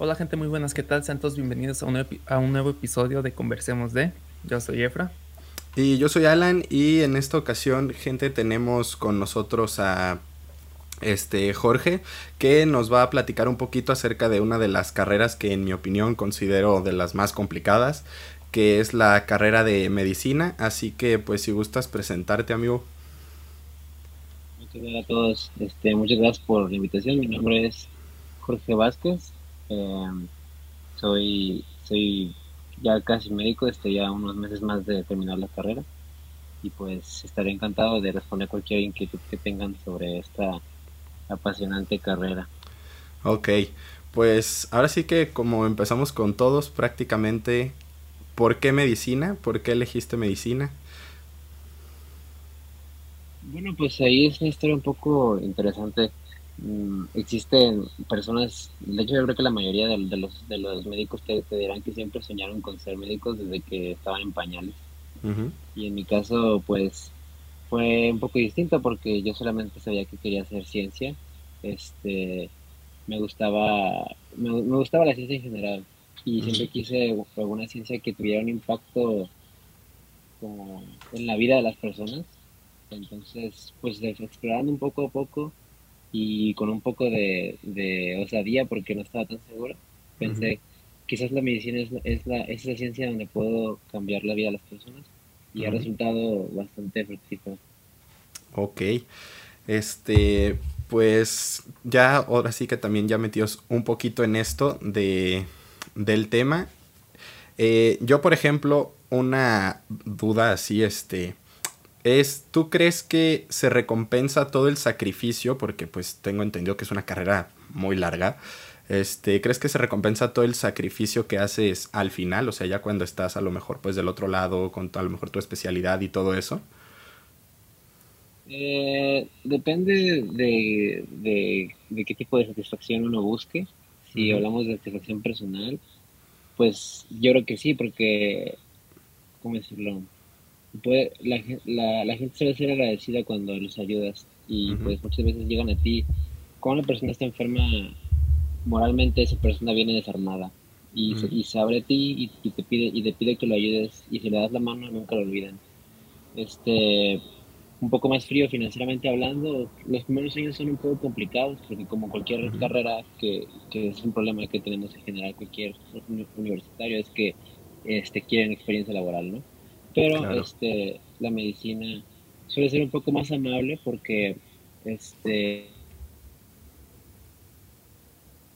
Hola gente muy buenas, ¿qué tal? Sean todos bienvenidos a un, a un nuevo episodio de Conversemos de. Yo soy Efra. Y yo soy Alan y en esta ocasión, gente, tenemos con nosotros a este Jorge que nos va a platicar un poquito acerca de una de las carreras que en mi opinión considero de las más complicadas, que es la carrera de medicina, así que pues si gustas presentarte, amigo. Muchas gracias a todos, este, muchas gracias por la invitación, mi nombre es Jorge Vázquez, Em, soy, soy ya casi médico, estoy ya unos meses más de terminar la carrera y pues estaré encantado de responder cualquier inquietud que tengan sobre esta apasionante carrera. Ok, pues ahora sí que como empezamos con todos prácticamente, ¿por qué medicina? ¿Por qué elegiste medicina? Bueno, pues ahí es una historia un poco interesante. Mm, existen personas, de hecho yo creo que la mayoría de, los, de los médicos te, dirán que siempre soñaron con ser médicos desde que estaban en pañales. Y en mi caso, pues fue un poco distinto porque yo solamente sabía que quería hacer ciencia. Este, me gustaba, me, gustaba la ciencia en general y siempre quise alguna ciencia que tuviera un impacto como en la vida de las personas. Entonces, pues explorando un poco a poco, y con un poco de, de osadía porque no estaba tan seguro, pensé, quizás la medicina es, es, la, es la ciencia donde puedo cambiar la vida de las personas y ha resultado bastante fructífero. Ok, este, pues ya ahora sí que también ya metidos un poquito en esto de, del tema. Eh, yo, por ejemplo, una duda así, este, es, ¿tú crees que se recompensa todo el sacrificio? Porque pues tengo entendido que es una carrera muy larga. Este, ¿crees que se recompensa todo el sacrificio que haces al final? O sea, ya cuando estás a lo mejor pues del otro lado, con a lo mejor tu especialidad y todo eso. Eh, depende de, de, qué tipo de satisfacción uno busque. Si hablamos de satisfacción personal, pues yo creo que sí, porque, ¿cómo decirlo? Puede, la, la, la, gente suele ser agradecida cuando los ayudas y pues muchas veces llegan a ti, cuando una persona está enferma, moralmente esa persona viene desarmada y, se, y se abre a ti y, te pide y te pide que lo ayudes y si le das la mano nunca lo olvidan. Este, un poco más frío financieramente hablando, los primeros años son un poco complicados porque como cualquier carrera que, que, es un problema que tenemos en general cualquier universitario es que este, quieren experiencia laboral, ¿no? Pero este, la medicina suele ser un poco más amable porque este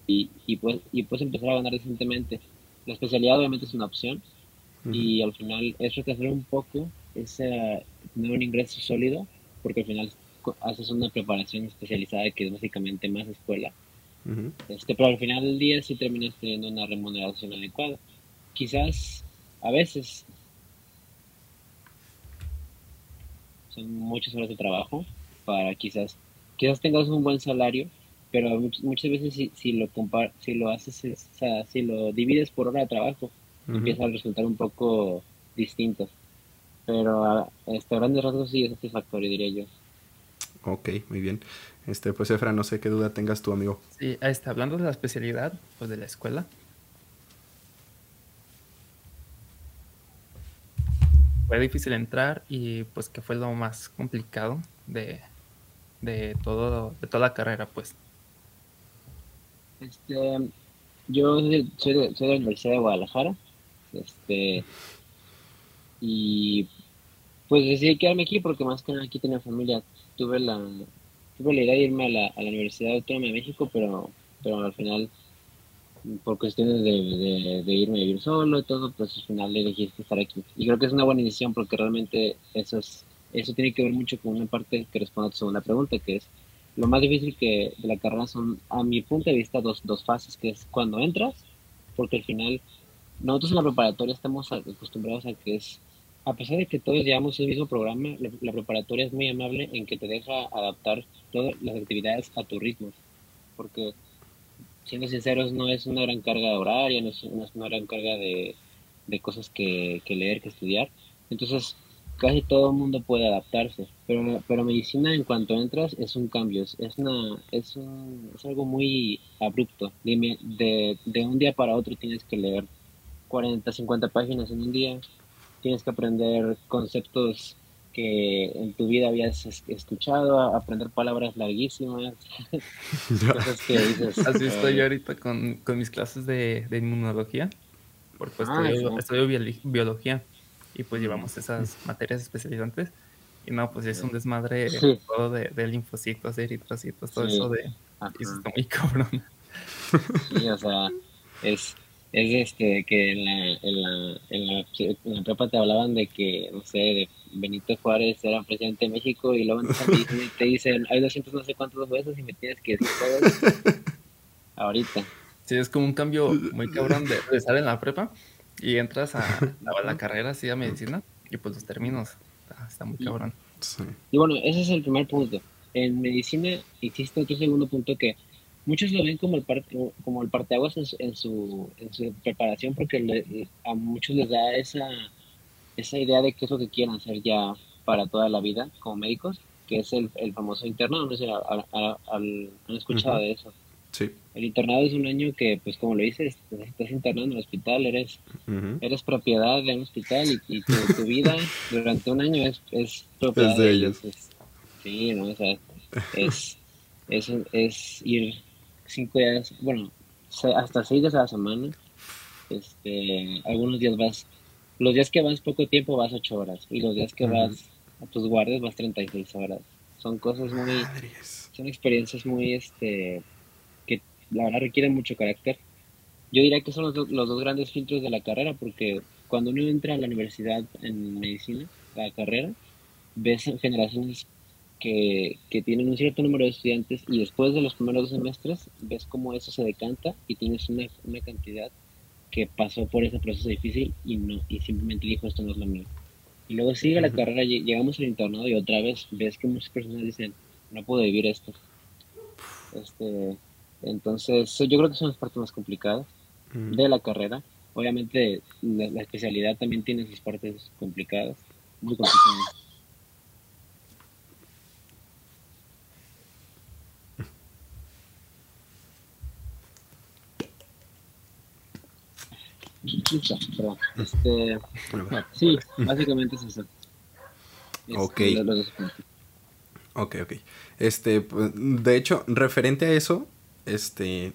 y, y, pues, y puedes empezar a ganar decentemente. La especialidad obviamente es una opción y al final es retrasar un poco ese, tener un ingreso sólido porque al final haces una preparación especializada que es básicamente más escuela. este, pero al final del día sí terminas teniendo una remuneración adecuada. Quizás a veces son muchas horas de trabajo para quizás, quizás tengas un buen salario, pero muchas, veces si, si lo compar si lo haces, o sea, si lo divides por hora de trabajo, empieza a resultar un poco distinto. Pero a este, grandes rasgos sí es satisfactorio, diría yo. Ok, muy bien. Este, pues Efra, no sé qué duda tengas tu amigo. Sí, este, hablando de la especialidad, pues de la escuela, fue difícil entrar y pues que fue lo más complicado de, de todo de toda la carrera pues. Este yo soy de, la Universidad de Guadalajara este y pues decidí quedarme aquí porque más que nada aquí tenía familia. Tuve la tuve la idea de irme a la, a la Universidad Autónoma de México pero pero al final por cuestiones de, de, irme a vivir solo y todo, pues al final elegí estar aquí. Y creo que es una buena decisión porque realmente eso, es, eso tiene que ver mucho con una parte que responde a tu segunda pregunta, que es lo más difícil que de la carrera son, a mi punto de vista, dos, dos fases, que es cuando entras, porque al final nosotros en la preparatoria estamos acostumbrados a que es, a pesar de que todos llevamos el mismo programa, la, la preparatoria es muy amable en que te deja adaptar todas las actividades a tu ritmo, porque siendo sinceros, no es una gran carga horaria, no es, una gran carga de, cosas que, leer, que estudiar. Entonces, casi todo el mundo puede adaptarse, pero, pero medicina en cuanto entras es un cambio, es, una, es, es algo muy abrupto. De, de, de un día para otro tienes que leer 40, 50 páginas en un día, tienes que aprender conceptos que en tu vida habías escuchado, aprender palabras larguísimas. Así estoy yo ahorita con, con mis clases de, de inmunología, porque pues ah, estudio, biología y pues llevamos esas materias especializantes. Y no, pues es un desmadre todo de, de, linfocitos, eritrocitos, todo eso de... Y eso está muy cabrón. Sí, o sea, es es este que en la, en la, en la, en la prepa te hablaban de que, no sé, de Benito Juárez era presidente de México y luego te dicen, hay 200 no sé cuántos huesos y me tienes que decir todo ahorita. Sí, es como un cambio muy cabrón de, estar en la prepa y entras a, la carrera así a medicina y pues los términos, está, muy cabrón. Y bueno, ese es el primer punto. En medicina existe otro segundo punto que muchos lo ven como el parte, como el parteaguas en, en, su, en su preparación porque a muchos les da esa, esa idea de qué es lo que quieren hacer ya para toda la vida como médicos, que es el, el famoso internado, no sé han escuchado de eso. Sí. El internado es un año que, pues como lo dices, estás internado en el hospital, eres, eres propiedad de un hospital y, tu, vida durante un año es, es propiedad de, ellos. sí, ¿no? O sea, es, es, es ir cinco días, bueno, hasta seis días a la semana. Este, algunos días vas, los días que vas poco tiempo vas ocho horas y los días que vas a tus guardias vas 36 horas. Son cosas muy, son experiencias muy, este, que la verdad requieren mucho carácter. Yo diría que son los, los dos grandes filtros de la carrera porque cuando uno entra a la universidad en medicina, la carrera, ves generaciones que, que, tienen un cierto número de estudiantes y después de los primeros dos semestres ves cómo eso se decanta y tienes una, una cantidad que pasó por ese proceso difícil y no y simplemente dijo esto no es lo mío. Y luego sigue la carrera, llegamos al internado y otra vez ves que muchas personas dicen, no puedo vivir esto. Este, entonces, yo creo que son las partes más complicadas de la carrera. Obviamente, la, la, especialidad también tiene sus partes complicadas, muy complicadas. Este, sí, básicamente es eso. ok. Ok, ok. Este, pues, de hecho, referente a eso, este...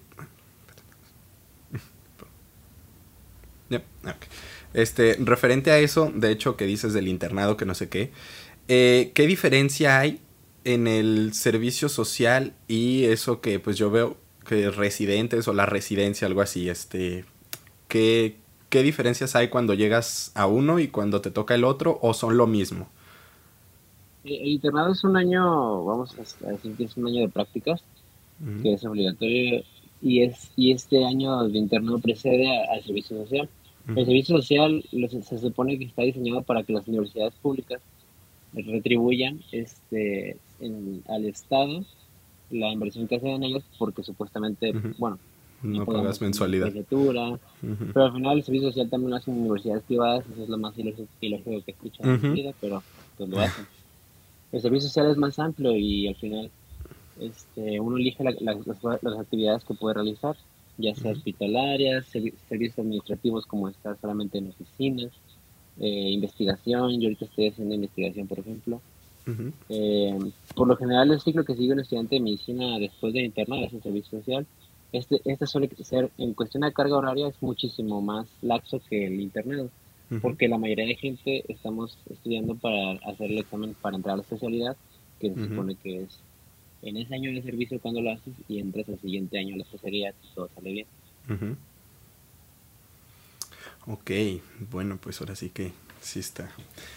Este, referente a eso, de hecho, que dices del internado, que no sé qué, eh, ¿qué diferencia hay en el servicio social y eso que pues yo veo que residentes o la residencia, algo así, este, ¿qué, ¿qué diferencias hay cuando llegas a uno y cuando te toca el otro o son lo mismo? El internado es un año, vamos a decir que es un año de prácticas, que es obligatorio, y es y este año de internado precede al servicio social. El servicio social se supone que está diseñado para que las universidades públicas retribuyan este al Estado la inversión que hacen en ellos porque supuestamente, bueno, no, pagas mensualidad. Pero al final el servicio social también lo hacen universidades privadas, eso es lo más ilógico que escucho en mi vida, pero pues lo hacen. El servicio social es más amplio y al final este, uno elige las, actividades que puede realizar, ya sea hospitalarias, servicios administrativos como estar solamente en oficinas, eh, investigación, yo ahorita estoy haciendo investigación, por ejemplo. Eh, por lo general el ciclo que sigue un estudiante de medicina después de internado es el servicio social este, este suele ser, en cuestión de carga horaria, es muchísimo más laxo que el internado, porque la mayoría de gente estamos estudiando para hacer el examen para entrar a la especialidad, que se supone que es en ese año de servicio cuando lo haces y entras al siguiente año a la especialidad y todo sale bien. Ok, bueno, pues ahora sí que sí está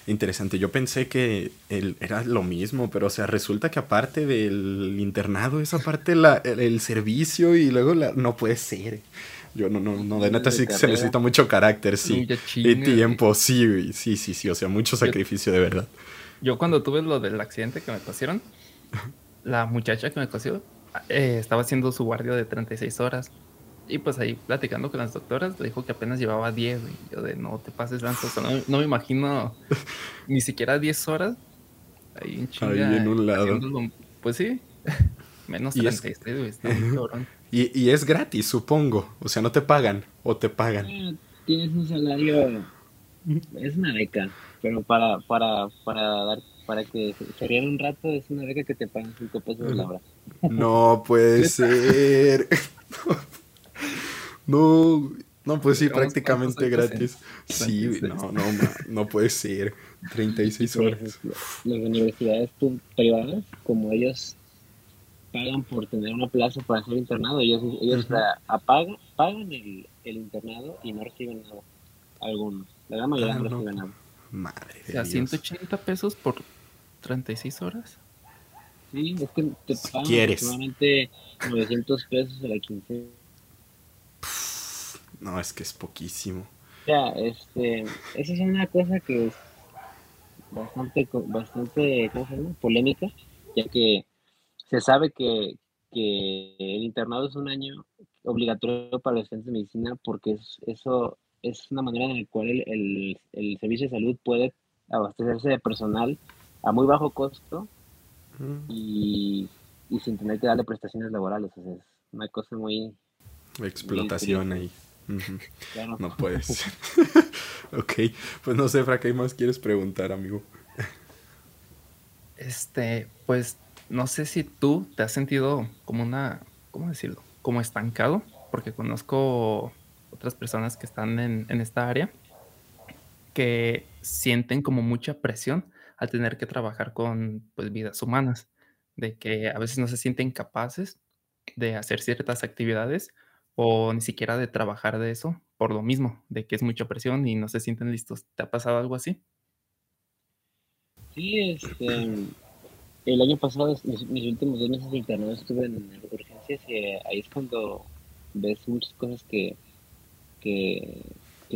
interesante. Yo pensé que era lo mismo, pero o sea, resulta que aparte del internado, esa parte la, el, servicio y luego la, no puede ser. Yo no, no, no, de neta sí se necesita mucho carácter, sí. y tiempo, sí, sí, sí, sí, o sea, mucho sacrificio de verdad. Yo cuando tuve lo del accidente que me cosieron, la muchacha que me cosió eh, estaba haciendo su guardia de 36 horas Y pues ahí platicando con las doctoras, le dijo que apenas llevaba 10. Y yo de no te pases lanza. no, me imagino ni siquiera 10 horas. Ahí en Ahí en un lado. Pues sí. Menos 36, y, y, es gratis, supongo. O sea, no te pagan. O te pagan. Ah, tienes un salario. Es una beca. Pero para, para, para dar para que se rían un rato es una beca que te pagan 5 pesos la hora. No puede ser. No, no, pues sí, prácticamente gratis. Sí, no, no, no puede ser. 36 horas. Las universidades privadas, como ellos pagan por tener una plaza para hacer internado, ellos, ellos apagan, pagan el, el, internado y no reciben nada. Algunos. La gran mayoría ah, no, reciben nada. Madre o sea, 180 pesos por 36 horas. Sí, es que te pagan aproximadamente 900 pesos a la quincena. No, es que es poquísimo. Ya, este, esa es una cosa que es bastante, bastante ¿cómo se llama? polémica, ya que se sabe que, que el internado es un año obligatorio para los estudiantes de medicina porque eso es una manera en la cual el, el, servicio de salud puede abastecerse de personal a muy bajo costo y, y, sin tener que darle prestaciones laborales. O sea, es una cosa muy... Explotación ahí. No puede ser. ok, pues no sé, Fra, ¿qué más quieres preguntar, amigo? Este, pues no sé si tú te has sentido como una, ¿cómo decirlo? Como estancado, porque conozco otras personas que están en, en esta área que sienten como mucha presión al tener que trabajar con pues, vidas humanas, de que a veces no se sienten capaces de hacer ciertas actividades o ni siquiera de trabajar de eso por lo mismo, de que es mucha presión y no se sienten listos. ¿Te ha pasado algo así? Sí, este, el año pasado, mis, últimos dos meses de internado estuve en urgencias y ahí es cuando ves muchas cosas que, que,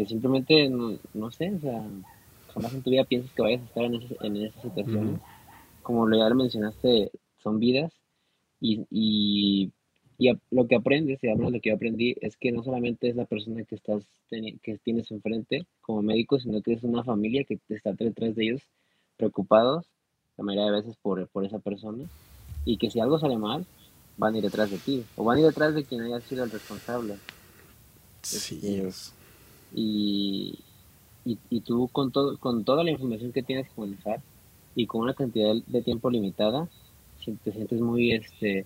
simplemente no, sé, o sea, jamás en tu vida piensas que vayas a estar en, ese, en esa situación. Como ya lo mencionaste, son vidas y, y y lo que aprendes, y hablo de lo que yo aprendí, es que no solamente es la persona que estás que tienes enfrente como médico, sino que es una familia que está detrás de ellos preocupados la mayoría de veces por, por esa persona y que si algo sale mal, van a ir detrás de ti o van a ir detrás de quien haya sido el responsable. Sí. Este, y, y, y, tú con, todo, con toda la información que tienes que manejar y con una cantidad de tiempo limitada, te sientes muy este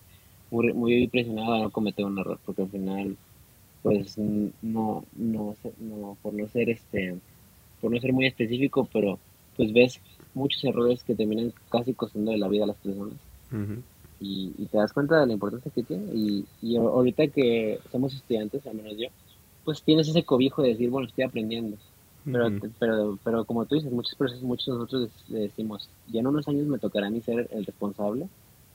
muy, muy presionado a no cometer un error, porque al final, pues no, no, no, por no ser este, por no ser muy específico, pero pues ves muchos errores que terminan casi costando de la vida a las personas. y, te das cuenta de la importancia que tiene. Y, y ahorita que somos estudiantes, al menos yo, pues tienes ese cobijo de decir, bueno, estoy aprendiendo. Pero, pero, pero como tú dices, muchas personas, muchos de nosotros decimos, ya en unos años me tocará a mí ser el responsable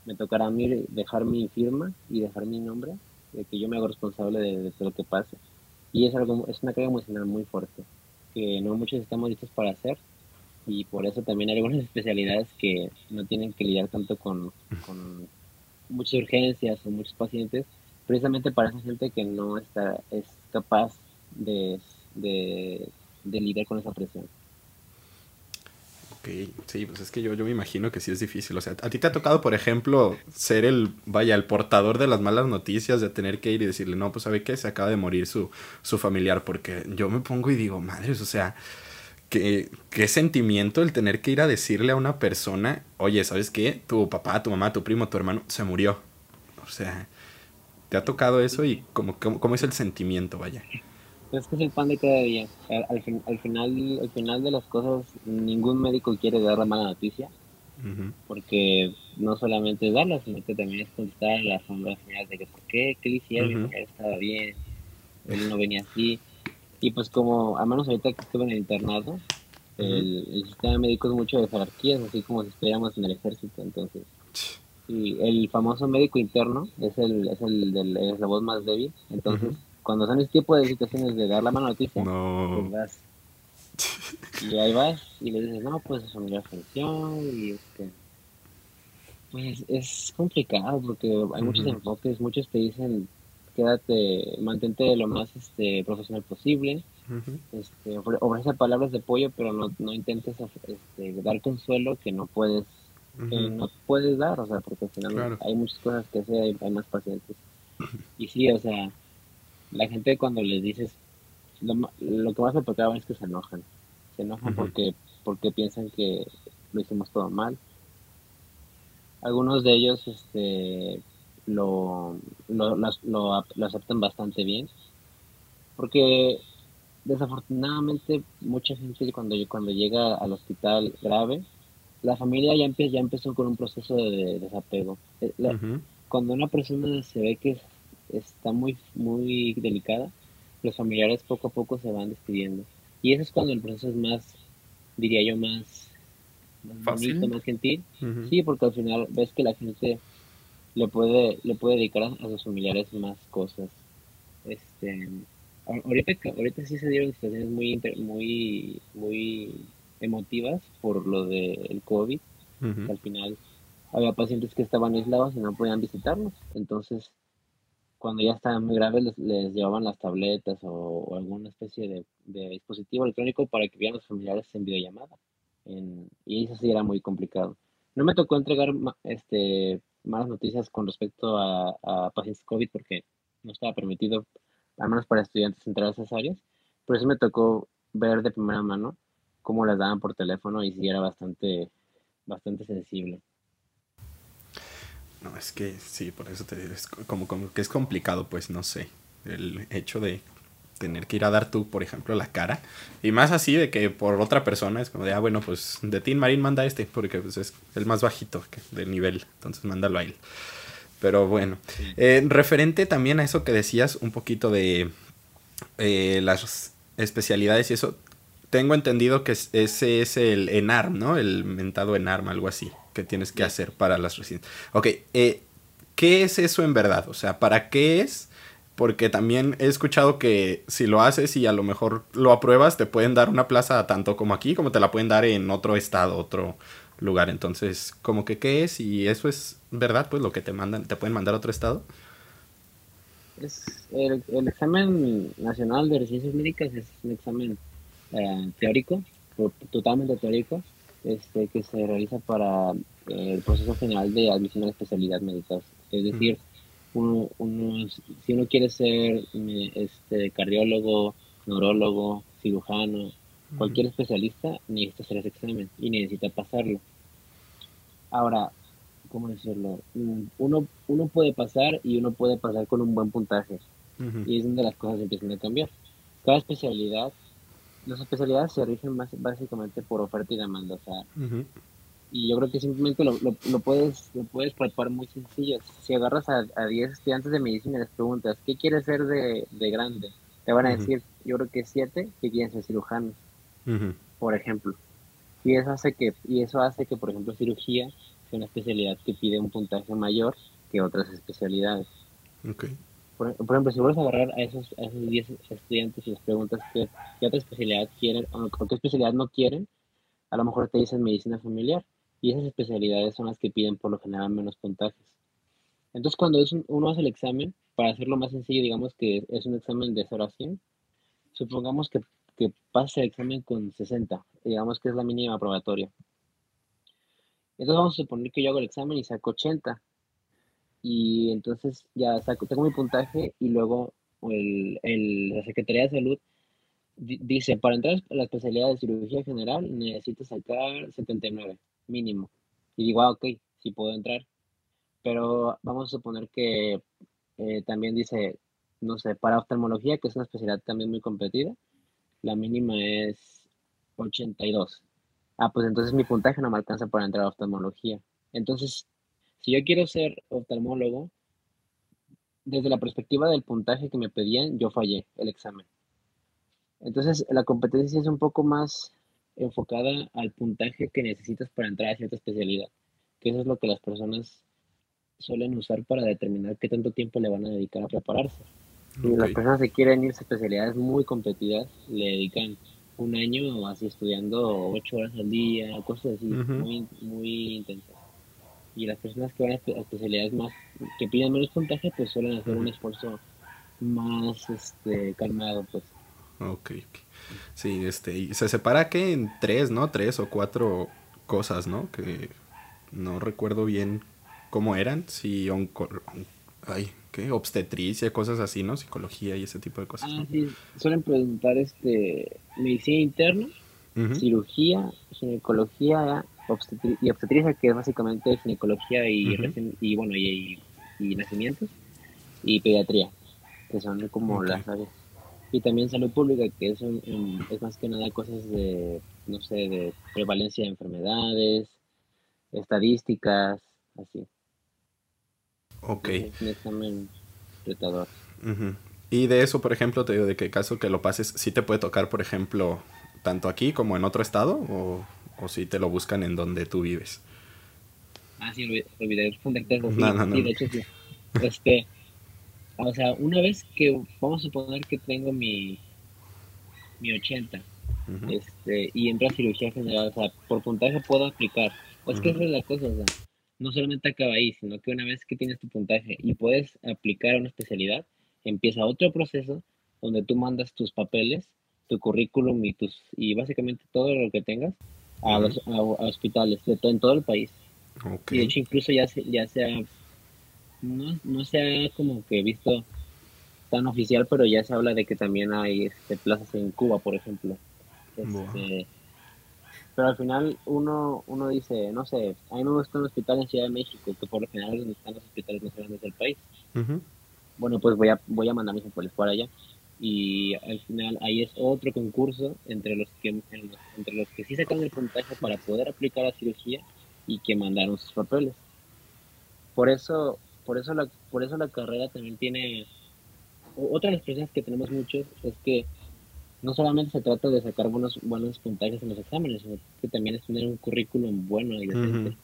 me tocará a mí dejar mi firma y dejar mi nombre, de que yo me hago responsable de, todo lo que pase. Y es, algo, es una carga emocional muy fuerte, que no muchos estamos listos para hacer, y por eso también hay algunas especialidades que no tienen que lidiar tanto con, con muchas urgencias o muchos pacientes, precisamente para esa gente que no está, es capaz de, de, de lidiar con esa presión sí, pues es que yo, yo me imagino que sí es difícil. O sea, a ti te ha tocado, por ejemplo, ser el, vaya, el portador de las malas noticias, de tener que ir y decirle, no, pues sabe que se acaba de morir su, su familiar, porque yo me pongo y digo, madres, o sea, qué, qué sentimiento el tener que ir a decirle a una persona, oye, ¿sabes qué? Tu papá, tu mamá, tu primo, tu hermano se murió. O sea, ¿te ha tocado eso y cómo, cómo, cómo es el sentimiento, vaya? Es que es el pan de cada día. Al, al, final, al final de las cosas, ningún médico quiere dar la mala noticia, porque no solamente es darla, sino que también es contestar a las sombras de que por qué, qué le hicieron, estaba bien, él no venía así. Y pues como, al menos ahorita que estuve en el internado, el, sistema médico es mucho de jerarquías, así como si estuviéramos en el ejército, entonces... Y el famoso médico interno es el, es el, del, es la voz más débil, entonces cuando son ese tipo de situaciones de dar la mano a noticia, pues vas. Y ahí vas y le dices, no, pues eso me falleció y este. Pues es complicado porque hay muchos enfoques, muchos te dicen, quédate, mantente lo más este, profesional posible, este, ofrece palabras de apoyo, pero no, no intentes este, dar consuelo que no puedes que no puedes dar, o sea, porque al final hay muchas cosas que hacer, hay, más pacientes. Y sí, o sea, la gente cuando les dices, lo, lo que más me tocaba es que se enojan, se enojan porque, porque piensan que lo hicimos todo mal. Algunos de ellos este, lo, lo, lo, lo aceptan bastante bien, porque desafortunadamente mucha gente cuando, cuando llega al hospital grave, la familia ya, empe ya empezó con un proceso de, desapego. Eh, cuando una persona se ve que está muy, muy delicada, los familiares poco a poco se van despidiendo. Y eso es cuando el proceso es más, diría yo, más, bonito, más gentil. Sí, porque al final ves que la gente le puede, le puede dedicar a, sus familiares más cosas. Este, ahorita, ahorita sí se dieron situaciones muy, muy, muy emotivas por lo del COVID. Al final había pacientes que estaban aislados y no podían visitarnos. Entonces, cuando ya estaban muy graves, les, llevaban las tabletas o, alguna especie de, dispositivo electrónico para que vieran los familiares en videollamada. y eso sí era muy complicado. No me tocó entregar este, malas noticias con respecto a, pacientes COVID porque no estaba permitido, al menos para estudiantes, entrar a esas áreas, pero sí me tocó ver de primera mano cómo las daban por teléfono y sí era bastante sensible. No, es que sí, por eso te es como, como que es complicado, pues no sé, el hecho de tener que ir a dar tú, por ejemplo, la cara. Y más así de que por otra persona es como de, ah, bueno, pues de Tin Marín manda este, porque pues, es el más bajito del nivel, entonces mándalo a él. Pero bueno, eh, referente también a eso que decías, un poquito de eh, las especialidades y eso, tengo entendido que ese es el ENARM, ¿no? El mentado ENARM, algo así, que tienes que hacer para las residencias. Ok, eh, ¿qué es eso en verdad? O sea, ¿para qué es? porque también he escuchado que si lo haces y a lo mejor lo apruebas, te pueden dar una plaza tanto como aquí, como te la pueden dar en otro estado, otro lugar. Entonces, como que qué es y eso es verdad, pues lo que te mandan, te pueden mandar a otro estado. Es el, examen nacional de residencias médicas es un examen eh, teórico, totalmente teórico, este, que se realiza para eh, el proceso general de admisión a la especialidad médica. Es decir, uno, si uno quiere ser este, cardiólogo, neurólogo, cirujano, cualquier especialista necesita hacer ese examen y necesita pasarlo. Ahora, ¿cómo decirlo? Mm, uno, uno puede pasar y uno puede pasar con un buen puntaje. Y es donde las cosas empiezan a cambiar. Cada especialidad, las especialidades se rigen más, básicamente por oferta y demanda. O sea, y yo creo que simplemente lo, lo, puedes lo puedes preparar muy sencillo. Si agarras a, a 10 estudiantes de medicina y les preguntas, ¿qué quieres ser de, de grande? Te van a decir, yo creo que 7 que quieren ser cirujanos, por ejemplo. Y eso hace que y eso hace que, por ejemplo, cirugía sea una especialidad que pide un puntaje mayor que otras especialidades. Okay. Por, ejemplo, si vuelves a agarrar a esos, a esos 10 estudiantes y les preguntas qué, qué otra especialidad quieren o qué especialidad no quieren, a lo mejor te dicen medicina familiar y esas especialidades son las que piden por lo general menos puntajes. Entonces, cuando es uno hace el examen, para hacerlo más sencillo, digamos que es un examen de 0 a 100, supongamos que, que pase el examen con 60, digamos que es la mínima probatoria. Entonces vamos a suponer que yo hago el examen y saco 80. Y entonces ya saco, tengo mi puntaje y luego el, el, la Secretaría de Salud dice, para entrar a la especialidad de cirugía general necesito sacar 79 mínimo. Y digo, ah, ok, sí puedo entrar. Pero vamos a suponer que eh, también dice, no sé, para oftalmología, que es una especialidad también muy competida, la mínima es 82. Ah, pues entonces mi puntaje no me alcanza para entrar a oftalmología. Entonces, si yo quiero ser oftalmólogo, desde la perspectiva del puntaje que me pedían, yo fallé el examen. Entonces, la competencia es un poco más enfocada al puntaje que necesitas para entrar a cierta especialidad, que eso es lo que las personas suelen usar para determinar qué tanto tiempo le van a dedicar a prepararse. Si las personas que quieren irse a especialidades muy competidas, le dedican un año así estudiando ocho horas al día, cosas así, muy, muy intensas. Y las personas que van a especialidades más, que piden menos puntaje, pues suelen hacer un esfuerzo más este, calmado, pues. Ok, Sí, este, y se separa que en tres, ¿no? Tres o cuatro cosas, ¿no? Que no recuerdo bien cómo eran, si onco, ay, ¿qué? obstetricia, cosas así, ¿no? Psicología y ese tipo de cosas. Ah, sí, suelen preguntar este medicina interna, cirugía, ginecología y obstetricia, que es básicamente ginecología y, y bueno, y, nacimientos, y pediatría, que son como las áreas. Y también salud pública, que es, es más que nada cosas de, no sé, de prevalencia de enfermedades, estadísticas, así. Ok. Es un examen retador. Y de eso, por ejemplo, te digo, de qué caso que lo pases, ¿sí te puede tocar, por ejemplo, tanto aquí como en otro estado? ¿O, o si te lo buscan en donde tú vives? Ah, sí, olvidé responderte No, no, no. Sí, de hecho, sí. Este, o sea, una vez que, vamos a suponer que tengo mi, mi 80, este, y entro a cirugía general, o sea, por puntaje puedo aplicar. Pues que esa es la cosa, o sea, no solamente acaba ahí, sino que una vez que tienes tu puntaje y puedes aplicar a una especialidad, empieza otro proceso donde tú mandas tus papeles, tu currículum y tus y básicamente todo lo que tengas a los a, hospitales de todo, en todo el país. Y de hecho incluso ya se, ya se ha, no, no se ha como que visto tan oficial, pero ya se habla de que también hay este, plazas en Cuba, por ejemplo. Este, pero al final uno, uno dice, no sé, a mí me gusta un hospital en Ciudad de México, que por lo general es donde están los hospitales más grandes del país. Bueno, pues voy a, voy a mandar mis papeles para allá. Y al final ahí es otro concurso entre los que entre los que sí sacan el puntaje para poder aplicar la cirugía y que mandaron sus papeles. Por eso, por eso la, por eso la carrera también tiene otra de las cosas que tenemos muchos es que no solamente se trata de sacar buenos, buenos puntajes en los exámenes, sino que también es tener un currículum bueno y decente.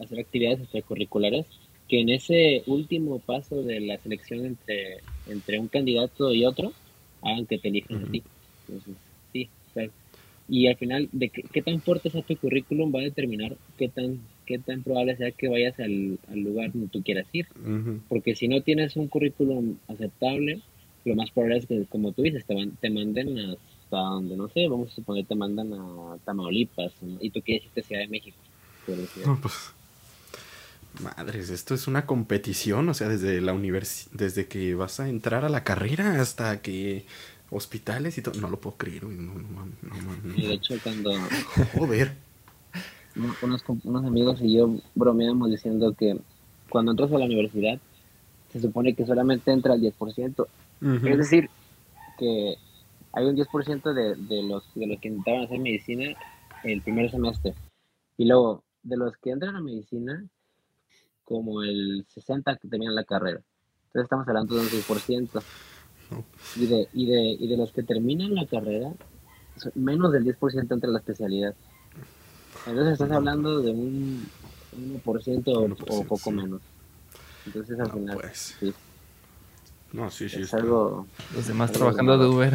Hacer actividades extracurriculares que en ese último paso de la selección entre, entre un candidato y otro hagan que te elijan a ti. Entonces, sí, y al final, de qué, tan fuerte sea tu currículum va a determinar qué tan, qué tan probable sea que vayas al, lugar donde tú quieras ir. Porque si no tienes un currículum aceptable, lo más probable es que, como tú dices, te, te manden hasta donde, no sé, vamos a suponer, te mandan a Tamaulipas y tú quieres irte a Ciudad de México. No, pues, madres, esto es una competición, o sea, desde la universidad, desde que vas a entrar a la carrera hasta que hospitales y todo, no lo puedo creer, no, no, Y de hecho, cuando... Joder. Unos, unos amigos y yo bromeamos diciendo que cuando entras a la universidad, se supone que solamente entra el 10%. Es decir, que hay un 10% de, de, los, de los que intentaron hacer medicina el primer semestre. Y luego, de los que entran a medicina, como el 60% que tenían la carrera. Entonces estamos hablando de un 6%. Y, de, y, de, y de los que terminan la carrera, menos del 10% entra a la especialidad. Entonces estás hablando de un 1%, o, o, poco menos. Entonces al final, pues. sí. No, sí, sí. Es algo. Los demás trabajando de Uber.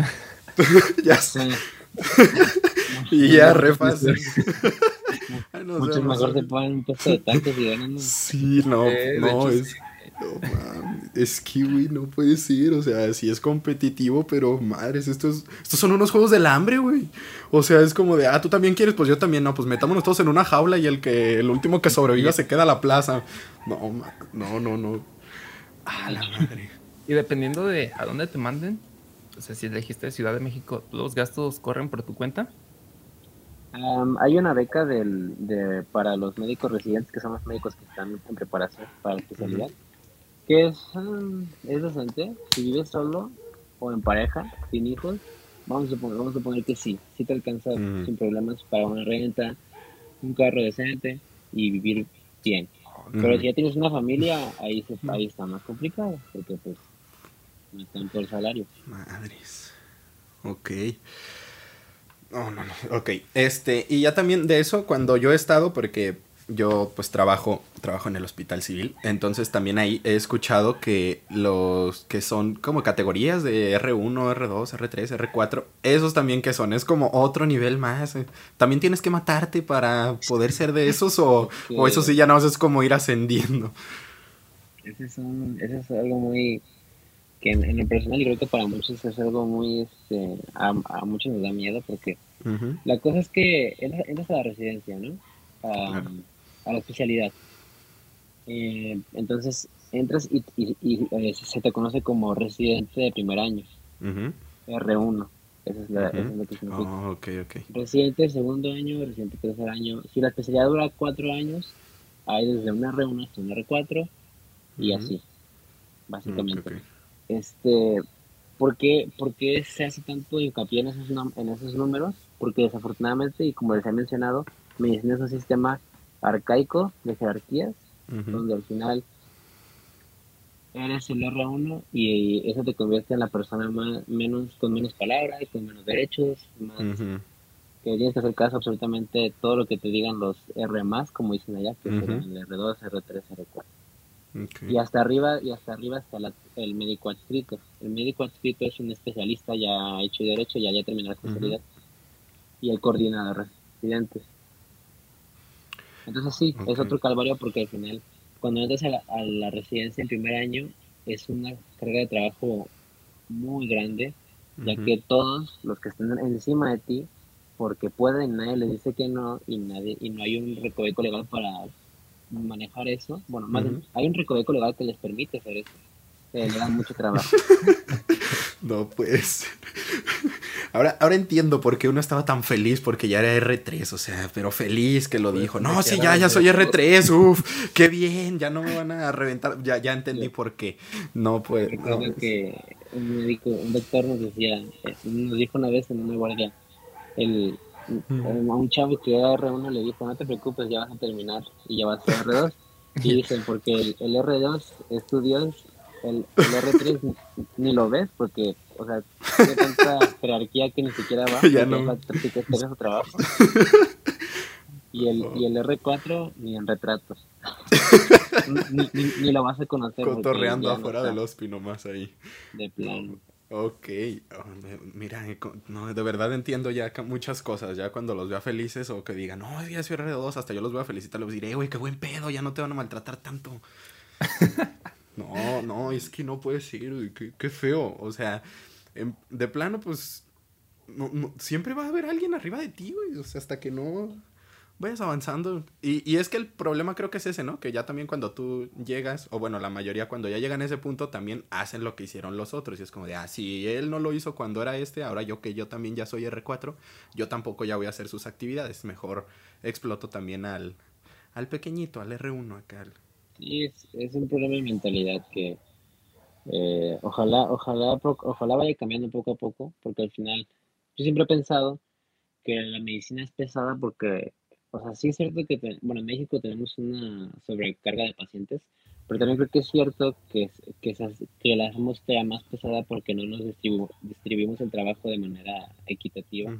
ya sé. y ya, re Mucho mejor se ponen un puesto de tacos y ganan. Sí, no, no, es. No, es kiwi, no puede ser. O sea, sí es competitivo, pero madres, estos, estos son unos juegos del hambre, güey. O sea, es como de, ah, tú también quieres, pues yo también, no, pues metámonos todos en una jaula y el que el último que sobreviva se queda a la plaza. No, no, no, no. Ah, la madre. Y dependiendo de a dónde te manden, o sea, si elegiste Ciudad de México, ¿los gastos corren por tu cuenta? Hay una beca del, de, para los médicos residentes, que son los médicos que están en preparación para la especialidad, que es, um, es decente. Si vives solo o en pareja, sin hijos, vamos a suponer, vamos a suponer que sí, sí te alcanza sin problemas para una renta, un carro decente y vivir bien. Pero si ya tienes una familia, ahí, se, ahí está más complicado, porque pues no tanto el salario. Madres. Ok. No, no, no. Ok. Este, y ya también de eso, cuando yo he estado, porque yo pues trabajo, trabajo en el hospital civil, entonces también ahí he escuchado que los que son como categorías de R1, R2, R3, R4, esos también que son, es como otro nivel más. Eh. También tienes que matarte para poder ser de esos o, o eso sí ya no es como ir ascendiendo. Ese es, un, ese es algo muy que en, en, lo personal creo que para muchos es algo muy, este, a, a muchos nos da miedo porque la cosa es que entras a la residencia, ¿no? A, a la especialidad. Eh, entonces entras y, y, eh, se te conoce como residente de primer año, R1. Esa es, la, es lo que significa. Oh, okay, okay. Residente de segundo año, residente de tercer año. Si la especialidad dura cuatro años, hay desde un R1 hasta un R4 y así, básicamente. Este, ¿por qué, ¿Por qué se hace tanto hincapié en esos, en esos números? Porque desafortunadamente, y como les he mencionado, medicina es un sistema arcaico de jerarquías, donde al final eres el R1 y eso te convierte en la persona más, menos, con menos palabras, con menos derechos, más, que tienes que hacer caso absolutamente de todo lo que te digan los R más, como dicen allá, que serían el R2, R3, R4. Y hasta arriba, y hasta arriba está el médico adscrito. El médico adscrito es un especialista ya hecho de derecho, ya ya terminó la especialidad. Y el coordinador de residentes. Entonces sí, es otro calvario porque al final, cuando entras a la, a la residencia en primer año, es una carga de trabajo muy grande, ya que todos los que estén encima de ti, porque pueden, nadie les dice que no y nadie y no hay un recoveco legal para manejar eso. Bueno, más hay un recoveco legal que les permite hacer eso. le da mucho trabajo. no, pues. Ahora, ahora entiendo por qué uno estaba tan feliz porque ya era R3, o sea, pero feliz que lo pues, dijo. No, sí, ya, ya soy R3, uff, qué bien, ya no me van a reventar. Ya, ya entendí por qué. No, pues. Recuerdo que un médico, un doctor nos decía, eh, nos dijo una vez en una guardia, el, a un chavo que era R1 le dijo, no te preocupes, ya vas a terminar y ya vas a ser R2. Y dicen, porque el, el R2 es tu Dios, el, el R3 ni lo ves porque o sea, tiene tanta jerarquía que ni siquiera va. Ya no. su trabajo. Y el, y el R4 ni en retratos. ni, ni, lo vas a conocer. Cotorreando afuera del hospital nomás ahí. De plano. Ok, oh, mira, eh, no, de verdad entiendo ya muchas cosas, ya cuando los vea felices o que digan, no, ya soy R2, hasta yo los voy a felicitar, les diré, güey, qué buen pedo, ya no te van a maltratar tanto. no, no, es que no puede ser, qué, qué feo, o sea, de plano, pues, no, siempre va a haber alguien arriba de ti, güey. O sea, hasta que no vayas avanzando. Y, y, es que el problema creo que es ese, ¿no? Que ya también cuando tú llegas, o bueno, la mayoría cuando ya llegan a ese punto, también hacen lo que hicieron los otros. Y es como de, ah, si él no lo hizo cuando era este, ahora yo que yo también ya soy R4, yo tampoco ya voy a hacer sus actividades. Mejor exploto también al, al pequeñito, al R1 acá. Sí, es, es un problema de mentalidad que eh, ojalá, ojalá, ojalá vaya cambiando poco a poco, porque al final yo siempre he pensado que la medicina es pesada porque, o sea, sí es cierto que, bueno, en México tenemos una sobrecarga de pacientes, pero también creo que es cierto que, que, que la hacemos más pesada porque no nos distribuimos el trabajo de manera equitativa.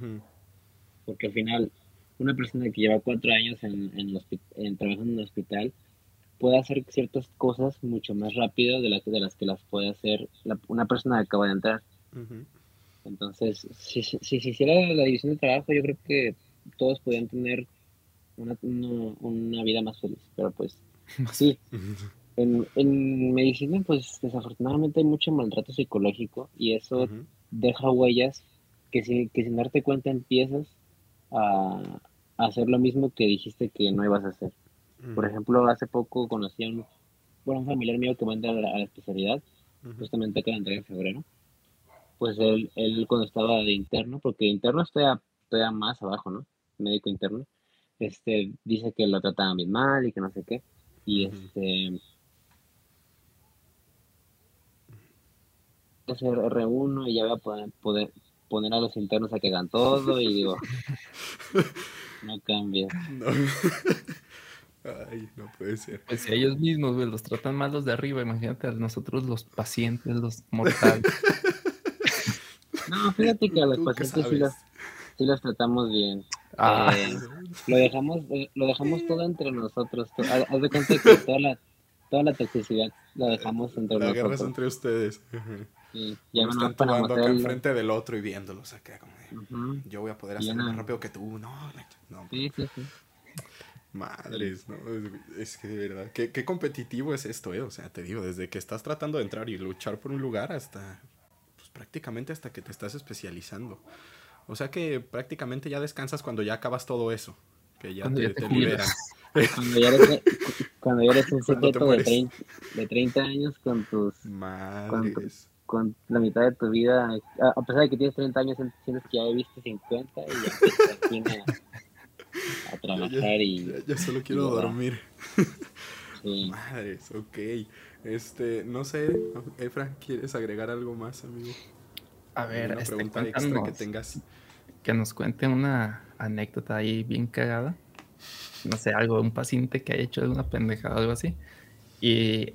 Porque al final, una persona que lleva cuatro años en, en, en trabajando en un hospital, puede hacer ciertas cosas mucho más rápido de las, de las que las puede hacer una persona que acaba de entrar. Entonces, si, si, se hiciera la división de trabajo, yo creo que todos podrían tener una, una, vida más feliz. Pero pues, sí. En, en, medicina, pues desafortunadamente hay mucho maltrato psicológico y eso deja huellas que, si, que sin darte cuenta empiezas a, a hacer lo mismo que dijiste que no ibas a hacer. Por ejemplo, hace poco conocí a un, bueno, un familiar mío que va a entrar a la, especialidad, justamente que entrar en febrero. Pues él, él cuando estaba de interno, porque interno está todavía más abajo, ¿no? Médico interno, este, dice que lo trataban bien mal y que no sé qué. Y este hacer R1 y ya voy a poder, poder, poner a los internos a que hagan todo y digo, no cambia. Ay, no puede ser. Pues si ellos mismos, los tratan mal los de arriba, imagínate a nosotros los pacientes, los mortales. no, fíjate que a los pacientes sí los, sí los, tratamos bien. Ah. Eh, lo dejamos lo dejamos todo entre nosotros. Haz de cuenta que toda la, toda la toxicidad la dejamos entre la nosotros. La guerra entre ustedes. Sí, ya no están tomando acá enfrente del otro y viéndolos acá como yo voy a poder hacerlo más rápido que tú. No, no. Sí, sí, sí. Madres, ¿no? Es que de verdad, qué, qué competitivo es esto, ¿eh? O sea, te digo, desde que estás tratando de entrar y luchar por un lugar hasta, pues prácticamente hasta que te estás especializando. O sea que prácticamente ya descansas cuando ya acabas todo eso, que ya te, te, liberan. Cuando ya eres, cuando ya eres un sujeto de 30, de 30 años con tus... Madres con la mitad de tu vida, a pesar de que tienes 30 años, sientes que ya viviste 50 y ya tienes a, trabajar y... Ya, solo quiero dormir. Sí. Madres, ok. Este, no sé, Efra, ¿quieres agregar algo más, amigo? A ver, una este, pregunta extra que tengas. Que nos cuente una anécdota ahí bien cagada. No sé, algo, un paciente que haya hecho una pendejada o algo así. Y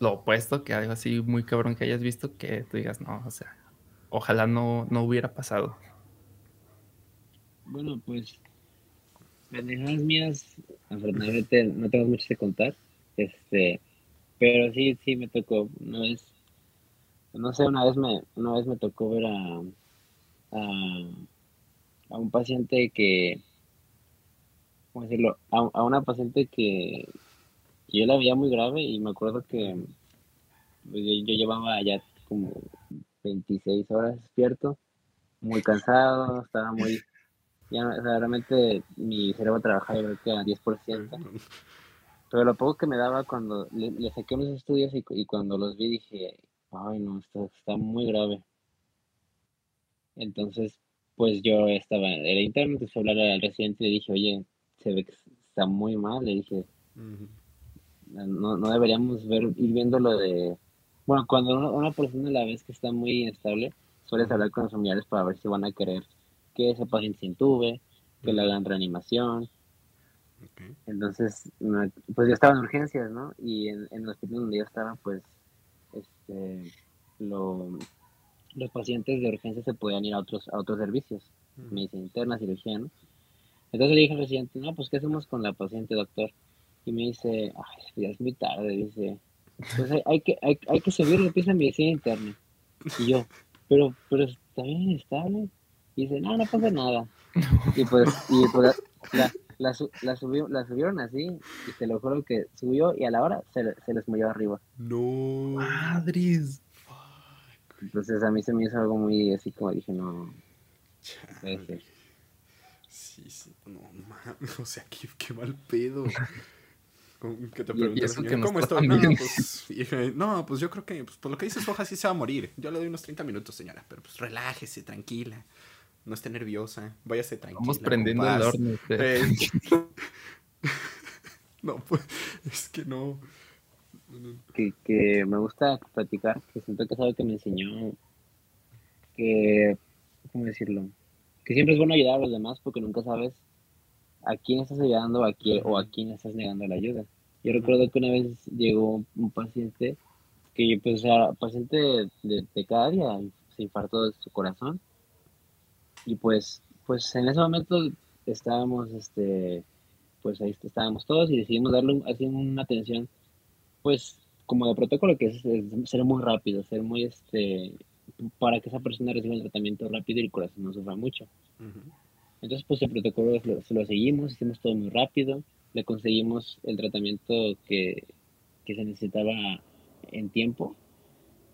lo opuesto, que algo así muy cabrón que hayas visto, que tú digas, no, o sea, ojalá no, no hubiera pasado. Bueno, pues, pendejadas mías, afortunadamente no tengo mucho que contar, este, pero sí, sí me tocó, una vez, no sé, una vez me, una vez me tocó ver a, a, un paciente que, ¿cómo decirlo? a una paciente que, yo la veía muy grave y me acuerdo que pues, yo, llevaba ya como 26 horas despierto, muy cansado, estaba muy... Ya, realmente mi cerebro trabajaba creo que a 10%. Pero lo poco que me daba cuando le, saqué unos estudios y, cuando los vi dije, ay no, esto está muy grave. Entonces, pues yo estaba, era interno, entonces hablar al residente y le dije, oye, se ve que está muy mal, le dije, no, no deberíamos ver, ir viendo lo de... Bueno, cuando una, persona a la vez que está muy inestable, sueles hablar con los familiares para ver si van a querer que ese paciente se intube, que le hagan reanimación. Entonces, pues yo estaba en urgencias, ¿no? Y en, en, el hospital donde yo estaba, pues, este, lo, los pacientes de urgencias se podían ir a otros, a otros servicios, medicina interna, cirugía, ¿no? Entonces le dije al residente, no, pues, ¿qué hacemos con la paciente, doctor? y me dice, ay, ya es muy tarde, dice, pues hay, que, hay, hay que subir la pieza medicina interna. Y yo, pero, pero está bien estable. Y dice, no, no pasa nada. Y pues, y pues la, la, la, subió, la subieron así, y te lo juro que subió y a la hora se, se les movió arriba. No. Madres. Entonces a mí se me hizo algo muy así como dije, no. Sí, sí, no, o sea, qué, qué mal pedo. Que te preguntan, ¿cómo estoy? No pues, no, pues yo creo que pues, por lo que dices, Hoja sí se va a morir. Yo le doy unos 30 minutos, señora, pero pues relájese, tranquila. No esté nerviosa, váyase tranquila. Vamos prendiendo el horno. Eh, no, pues, es que no. Que, que me gusta platicar, que siento que es algo que me enseñó que, ¿cómo decirlo? Que siempre es bueno ayudar a los demás porque nunca sabes a quién estás ayudando a quién, o a quién estás negando la ayuda. Yo recuerdo que una vez llegó un paciente que pues era paciente de, de, cada día, se infartó de su corazón y pues pues en ese momento estábamos este pues ahí estábamos todos y decidimos darle así una atención pues como de protocolo que es, ser muy rápido, ser muy este para que esa persona reciba el tratamiento rápido y el corazón no sufra mucho. Entonces, pues el protocolo se lo seguimos, hicimos todo muy rápido, le conseguimos el tratamiento que, se necesitaba en tiempo.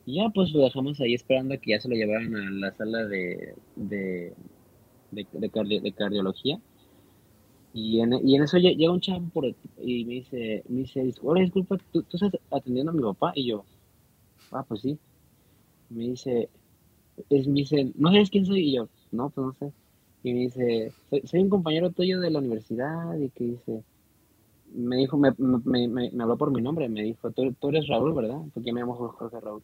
Y ya, pues lo dejamos ahí esperando a que ya se lo llevaran a la sala de, de, de, cardiología. Y en, y en eso llega un chavo y me dice, me dice, hola, disculpa, ¿tú, ¿tú, estás atendiendo a mi papá? Y yo, ah, pues sí. Me dice, es, me dice, ¿no sabes quién soy? Y yo, no, pues no sé y me dice, soy, un compañero tuyo de la universidad y que dice, me dijo, me, me, me, habló por mi nombre, me dijo, tú, eres Raúl, ¿verdad? Porque me llamo Jorge Raúl.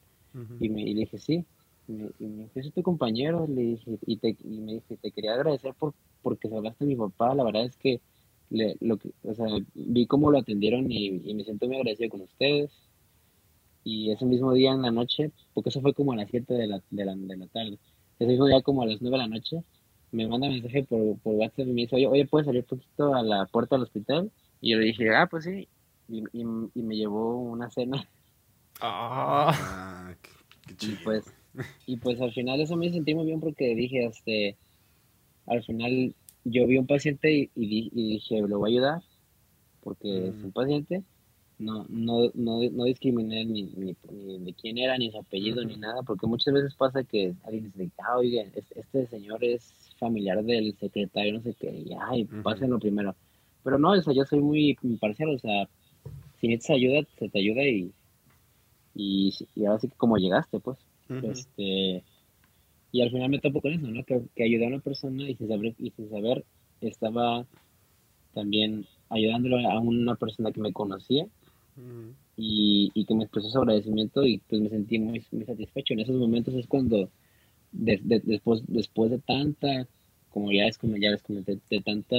Y, me, y le dije, sí. Y me, y me dijo, soy tu compañero, le dije, y, te, y me dije, te quería agradecer por porque hablaste de mi papá, la verdad es que, le, lo que o sea, vi cómo lo atendieron y, y me siento muy agradecido con ustedes. Y ese mismo día en la noche, porque eso fue como a las 7 de la, de la, de la tarde, ese mismo día como a las 9 de la noche, me manda mensaje por, por WhatsApp y me dice, oye, oye, ¿puedes salir un poquito a la puerta del hospital? Y yo le dije, ah, pues sí. Y, me llevó una cena. Ah, ah qué, qué y pues, y pues al final eso me sentí muy bien porque dije, este, al final yo vi un paciente y, y, dije, lo voy a ayudar. porque es un paciente, no, no, no, no discriminé ni, ni, de quién era, ni su apellido, ni nada, porque muchas veces pasa que alguien dice, ah, oye, este señor es familiar del secretario, no sé qué, y ay, pásenlo primero. Pero no, o sea, yo soy muy imparcial, o sea, si necesitas ayuda, se te ayuda y, y, y ahora sí que como llegaste, pues. Este, y al final me topo con eso, ¿no? Que, que ayudé a una persona y sin saber, y sin saber estaba también ayudándolo a una persona que me conocía y, y, que me expresó su agradecimiento y pues me sentí muy, muy satisfecho. En esos momentos es cuando después, después de tanta, como ya es como ya les comenté, de tanta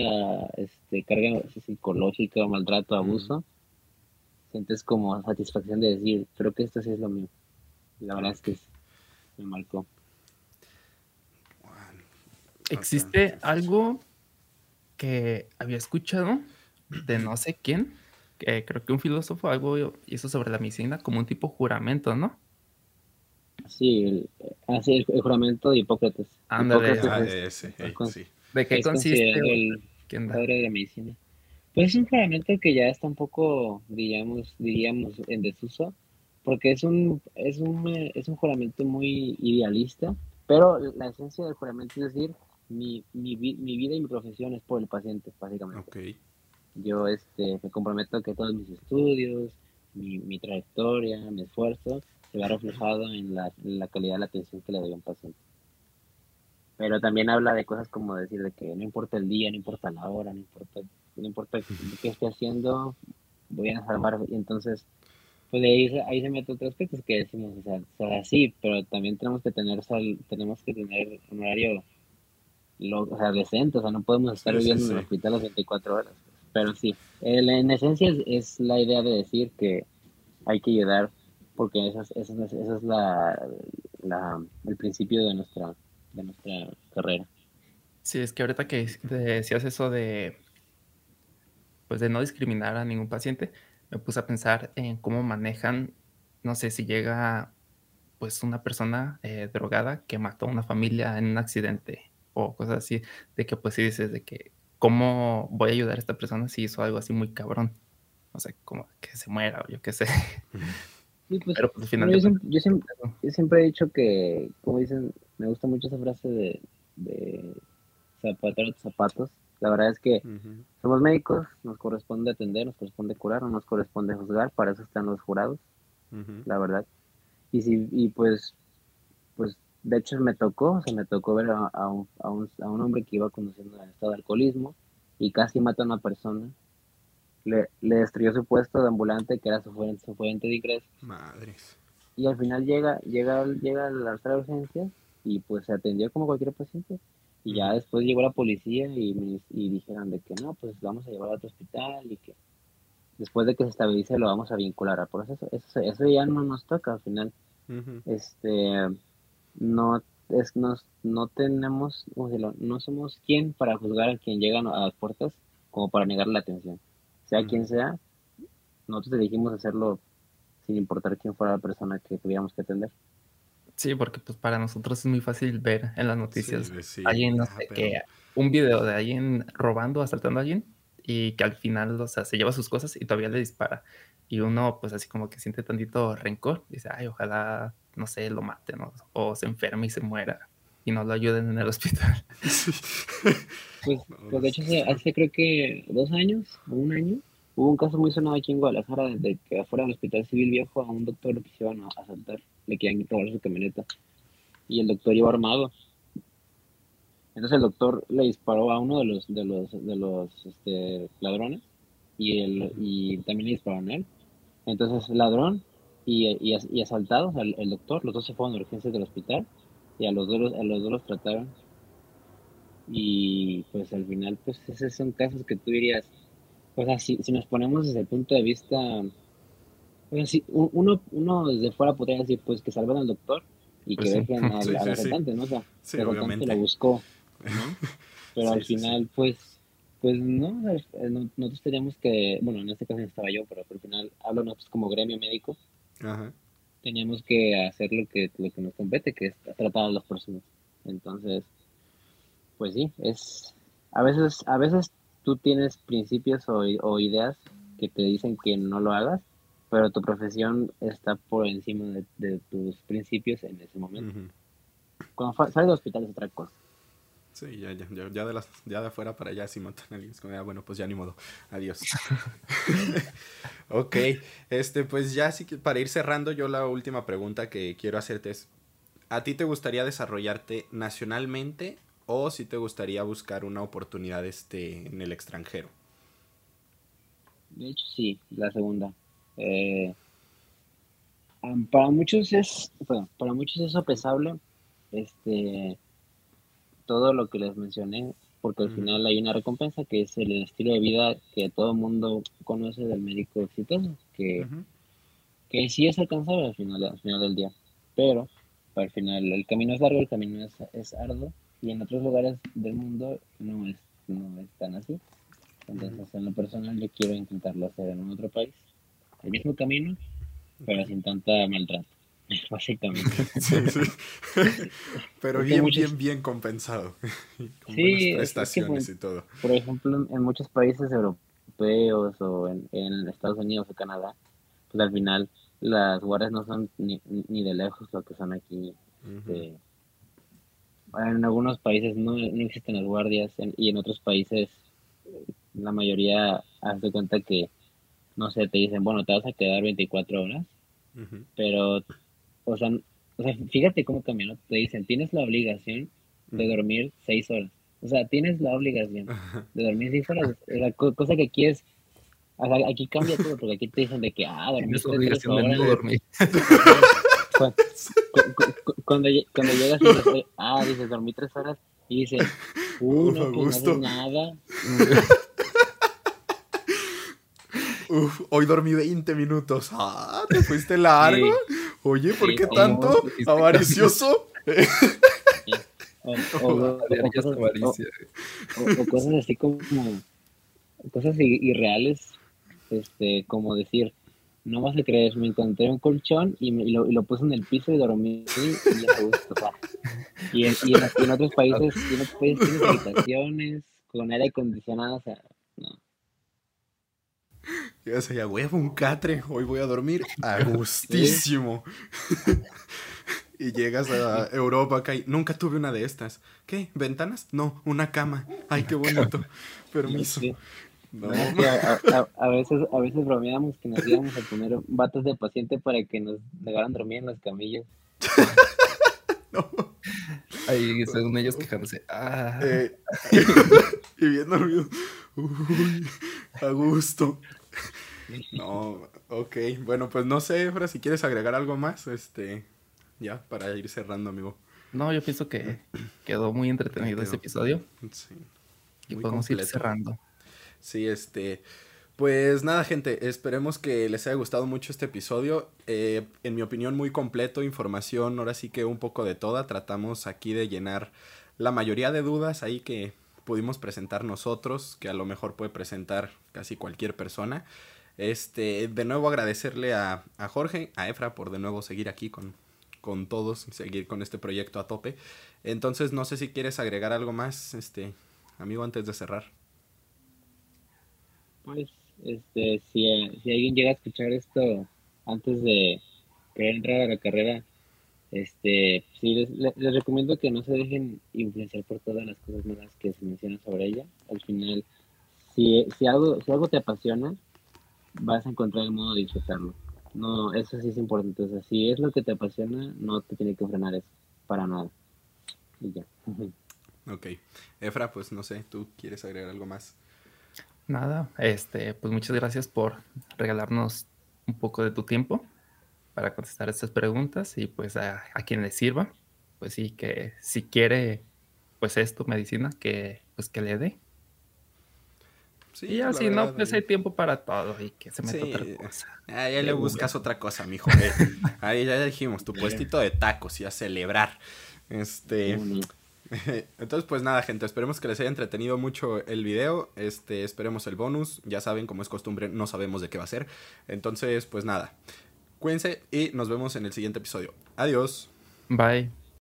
este, carga psicológica, maltrato, abuso, sientes como satisfacción de decir, creo que esto sí es lo mío. La verdad es que me marcó. ¿Existe algo que había escuchado de no sé quién? Que creo que un filósofo algo hizo sobre la medicina como un tipo juramento, ¿no? Sí, el, así el, juramento de Hipócrates. Ándale, ah, ese, sí. ¿De qué consiste el, padre de la medicina? Pues es un juramento que ya está un poco, digamos, diríamos, en desuso, porque es un, es un, es un juramento muy idealista, pero la esencia del juramento es decir, mi, mi, mi vida y mi profesión es por el paciente, básicamente. Yo este, me comprometo que todos mis estudios, mi, mi trayectoria, mi esfuerzo, se vea reflejado en la, la calidad de la atención que le doy a un paciente. Pero también habla de cosas como decir de que no importa el día, no importa la hora, no importa, no importa qué esté haciendo, voy a salvar. Y entonces, pues ahí, ahí se mete otros aspectos que decimos, o sea, o sea, sí, pero también tenemos que tener sal, tenemos que tener un horario lo, o sea, decente, o sea, no podemos estar viviendo en el hospital las 24 horas. Pero sí, el, en esencia es, es, la idea de decir que hay que ayudar porque esa es, esa es, la, la, el principio de nuestra, de nuestra carrera. Sí, es que ahorita que decías eso de, pues de no discriminar a ningún paciente, me puse a pensar en cómo manejan, no sé, si llega pues una persona eh, drogada que mató a una familia en un accidente o cosas así, de que pues sí dices de que cómo voy a ayudar a esta persona si hizo algo así muy cabrón, no sé, como que se muera o yo qué sé. Pues, pero pues, yo, siempre, he dicho que, como dicen, me gusta mucho esa frase de, de zapatar zapatos. La verdad es que somos médicos, nos corresponde atender, nos corresponde curar, no nos corresponde juzgar, para eso están los jurados, la verdad. Y, si, y pues, pues, de hecho me tocó, o sea, me tocó ver a, a, un, a, un, a un hombre que iba conduciendo en estado de alcoholismo y casi mata a una persona le, le destruyó su puesto de ambulante, que era su fuente, su fuente de ingresos. Madres. Y al final llega, llega, llega a la sala de urgencias y pues se atendió como cualquier paciente. Y ya después llegó la policía y, y dijeron de que no, pues vamos a llevar a otro hospital y que después de que se estabilice lo vamos a vincular al proceso. Eso, eso ya no nos toca al final. Este, no es, nos, no tenemos, no somos quien para juzgar a quien llega a las puertas como para negar la atención sea quien sea, nosotros elegimos hacerlo sin importar quién fuera la persona que tuviéramos que atender. Sí, porque pues para nosotros es muy fácil ver en las noticias alguien, no sé, que un video de alguien robando, asaltando a alguien y que al final, o sea, se lleva sus cosas y todavía le dispara. Y uno, pues así como que siente tantito rencor, dice, ay, ojalá, no sé, lo maten o se enferme y se muera y no lo ayuden en el hospital. Pues, pues, de hecho, hace, creo que dos años o un año hubo un caso muy sonado aquí en Guadalajara de que afuera del hospital civil viejo a un doctor lo quisieron asaltar, le querían robar su camioneta y el doctor iba armado. Entonces el doctor le disparó a uno de los de los de los este, ladrones y el y también le disparó a él. Entonces ladrón y, y, asaltado, el, doctor, los dos se fueron a urgencias del hospital y a los dos, a los dos los trataron. Y pues al final, pues esos son casos que tú dirías, pues así, si nos ponemos desde el punto de vista, uno, uno desde fuera podría decir, pues que salven al doctor y que pues dejen al, sí, al ¿no? O sea, el asaltante lo buscó, Pero al final, pues, pues no, nosotros teníamos que, bueno, en este caso no estaba yo, pero al final hablo nosotros como gremio médico. Ajá teníamos que hacer lo que, lo que nos compete, que es tratar a las personas. Entonces, pues sí, es a veces, a veces tú tienes principios o, ideas que te dicen que no lo hagas, pero tu profesión está por encima de, tus principios en ese momento. Cuando sales del hospital es otra cosa. Sí, ya, ya, ya, de, las, ya de afuera para allá, si matan a alguien, ah, bueno, pues ya ni modo, adiós. ok, este, pues ya sí que para ir cerrando, yo la última pregunta que quiero hacerte es, ¿a ti te gustaría desarrollarte nacionalmente o si te gustaría buscar una oportunidad este, en el extranjero? De hecho, sí, la segunda. Eh, para muchos es, bueno, para muchos es sopesable, este todo lo que les mencioné, porque al final hay una recompensa que es el estilo de vida que todo el mundo conoce del médico exitoso, que, que sí es alcanzable al final, al final del día, pero al final el camino es largo, el camino es, es arduo, y en otros lugares del mundo no es, no es tan así. Entonces, en lo personal, yo quiero intentarlo hacer en otro país, el mismo camino, pero sin tanta maltrato. básicamente. Pero bien, bien, bien compensado. Con sí, prestaciones y todo. Por ejemplo, en muchos países europeos o en, Estados Unidos o Canadá, pues al final las guardias no son ni, de lejos lo que son aquí. Este, en algunos países no, existen las guardias y en otros países la mayoría hace cuenta que, no sé, te dicen, bueno, te vas a quedar 24 horas, pero o sea, o sea, fíjate cómo cambió, Te dicen, tienes la obligación de dormir seis horas. O sea, tienes la obligación de dormir seis horas. La cosa que aquí es, o sea, aquí cambia todo, porque aquí te dicen de que, ah, dormir tres horas. De no dormir. Cuando, cuando, llegas y dices, ah, dices, dormí tres horas, y dices, uh, no, pues no nada. Uf, hoy dormí 20 minutos. Ah, ¿te fuiste largo? Oye, ¿por qué tanto? ¿Avaricioso? O, cosas así como cosas irreales este como decir no vas a creer me encontré un colchón y, me, lo, y lo, puse en el piso y dormí y ya gusto y, en, y, en, otros países y en otros países tienes habitaciones con aire acondicionado o sea no Llegas allá, huevo, un catre, hoy voy a dormir a gustísimo. y llegas a Europa acá y nunca tuve una de estas. ¿Qué? ¿Ventanas? No, una cama. Ay, qué bonito. Permiso. No. a, veces, a veces bromeábamos que nos íbamos a poner batas de paciente para que nos dejaran dormir en las camillas. no. Ahí según ellos quejándose. Ah. Eh, y bien dormido. Uy, a gusto. No, ok. Bueno, pues no sé, Efra, si quieres agregar algo más, este, ya, para ir cerrando, amigo. No, yo pienso que quedó muy entretenido este episodio. Sí. Y podemos ir cerrando. Sí, este. Pues nada, gente, esperemos que les haya gustado mucho este episodio. Eh, en mi opinión, muy completo, información, ahora sí que un poco de toda. Tratamos aquí de llenar la mayoría de dudas ahí que pudimos presentar nosotros, que a lo mejor puede presentar casi cualquier persona. Este, de nuevo agradecerle a, Jorge, a Efra por de nuevo seguir aquí con, con todos, seguir con este proyecto a tope. Entonces, no sé si quieres agregar algo más, este, amigo, antes de cerrar. Pues, este, si, si alguien llega a escuchar esto antes de querer entrar a la carrera, este, sí, les, les, recomiendo que no se dejen influenciar por todas las cosas malas que se mencionan sobre ella. Al final, si, si, algo, si algo te apasiona, vas a encontrar el modo de disfrutarlo. No, eso sí es importante. O sea, si es lo que te apasiona, no te tiene que frenar eso, para nada. Y ya. Ok. Efra, pues no sé, ¿tú quieres agregar algo más? Nada, este, pues muchas gracias por regalarnos un poco de tu tiempo para contestar estas preguntas y pues a, quien le sirva, pues sí, que si quiere, pues esto, medicina, que pues que le dé. Sí, y así, no, pues hay tiempo para todo y que se meta otra cosa. Ah, ya le buscas otra cosa, mijo. Ahí ya dijimos, tu puestito de tacos y a celebrar. Este. Entonces, pues nada, gente, esperemos que les haya entretenido mucho el video. Este, esperemos el bonus. Ya saben, como es costumbre, no sabemos de qué va a ser. Entonces, pues nada. Cuídense y nos vemos en el siguiente episodio. Adiós. Bye.